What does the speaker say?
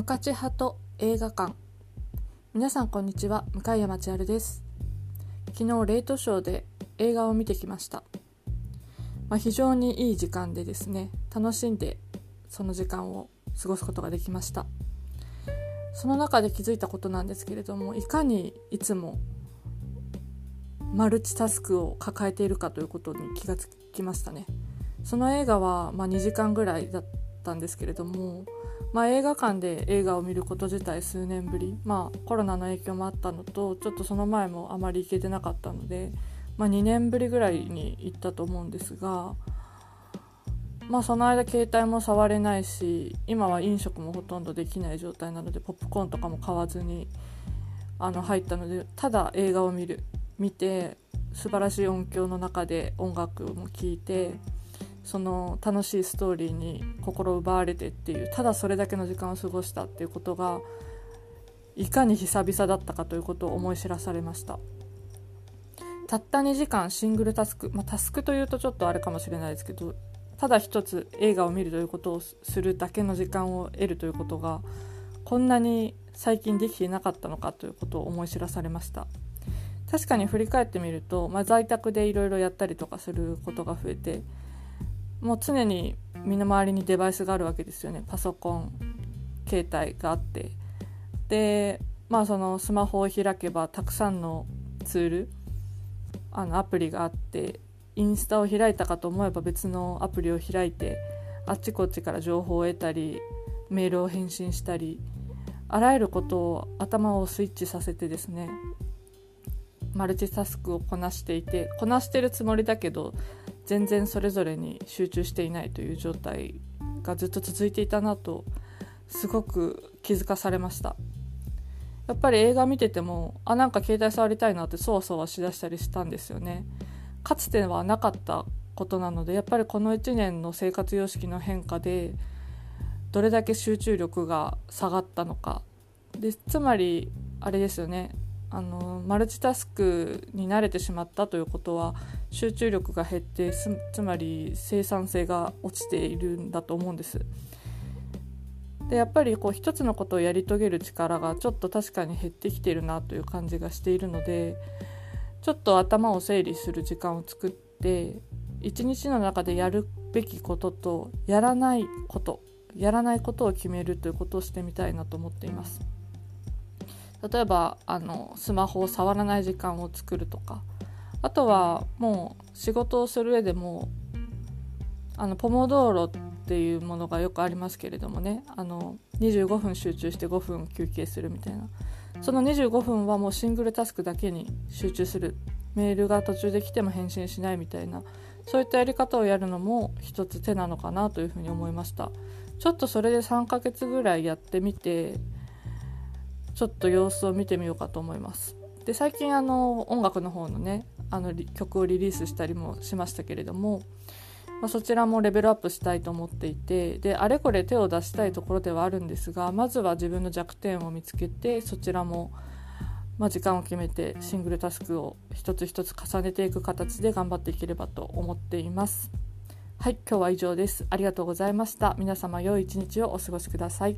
ムカチ派と映画館。皆さんこんにちは。向山千春です。昨日レイトショーで映画を見てきました、まあ、非常にいい時間でですね楽しんでその時間を過ごすことができました。その中で気づいたことなんですけれどもいかにいつもマルチタスクを抱えているかということに気がつきましたね。その映画はま2時間ぐらいだったんですけれどもまあ、映画館で映画を見ること自体数年ぶり、まあ、コロナの影響もあったのとちょっとその前もあまり行けてなかったので、まあ、2年ぶりぐらいに行ったと思うんですが、まあ、その間携帯も触れないし今は飲食もほとんどできない状態なのでポップコーンとかも買わずにあの入ったのでただ映画を見る見て素晴らしい音響の中で音楽も聴いて。その楽しいストーリーに心奪われてっていうただそれだけの時間を過ごしたっていうことがいかに久々だったかということを思い知らされました。たった2時間シングルタスク、まあ、タスクというとちょっとあれかもしれないですけどただ一つ映画を見るということをするだけの時間を得るということがこんなに最近できていなかったのかということを思い知らされました。確かに振り返ってみると、まあ、在宅でいろいろやったりとかすることが増えてもう常に身の回りにデバイスがあるわけですよね。パソコン携帯があって。でまあそのスマホを開けばたくさんのツールあのアプリがあってインスタを開いたかと思えば別のアプリを開いてあっちこっちから情報を得たりメールを返信したりあらゆることを頭をスイッチさせてですねマルチタスクをこなしていてこなしてるつもりだけど全然それぞれに集中していないという状態がずっと続いていたなとすごく気づかされました。やっぱり映画見ててもあなんか携帯触りたいなってそわそわしだしたりしたんですよね。かつてはなかったことなのでやっぱりこの1年の生活様式の変化でどれだけ集中力が下がったのか。でつまりあれですよね。あのマルチタスクに慣れてしまったということは集中力が減ってつまり生産性が落ちているんだと思うんです。でやっぱりこう一つのことをやり遂げる力がちょっと確かに減ってきてるなという感じがしているのでちょっと頭を整理する時間を作って一日の中でやるべきこととやらないことやらないことを決めるということをしてみたいなと思っています。例えばあのスマホを触らない時間を作るとか。あとはもう仕事をする上でもあのポモドーロっていうものがよくありますけれどもね。あの25分集中して5分休憩するみたいな。その25分はもうシングルタスクだけに集中する。メールが途中で来ても返信しないみたいな。そういったやり方をやるのも一つ手なのかなというふうに思いました。ちょっとそれで3ヶ月ぐらいやってみてちょっと様子を見てみようかと思いますで最近あの音楽の方のねあの曲をリリースしたりもしましたけれども、まあ、そちらもレベルアップしたいと思っていてであれこれ手を出したいところではあるんですがまずは自分の弱点を見つけてそちらも、まあ、時間を決めてシングルタスクを一つ一つ重ねていく形で頑張っていければと思っています。はい、今日は以上です。ありがとうございました。皆様良い一日をお過ごしください。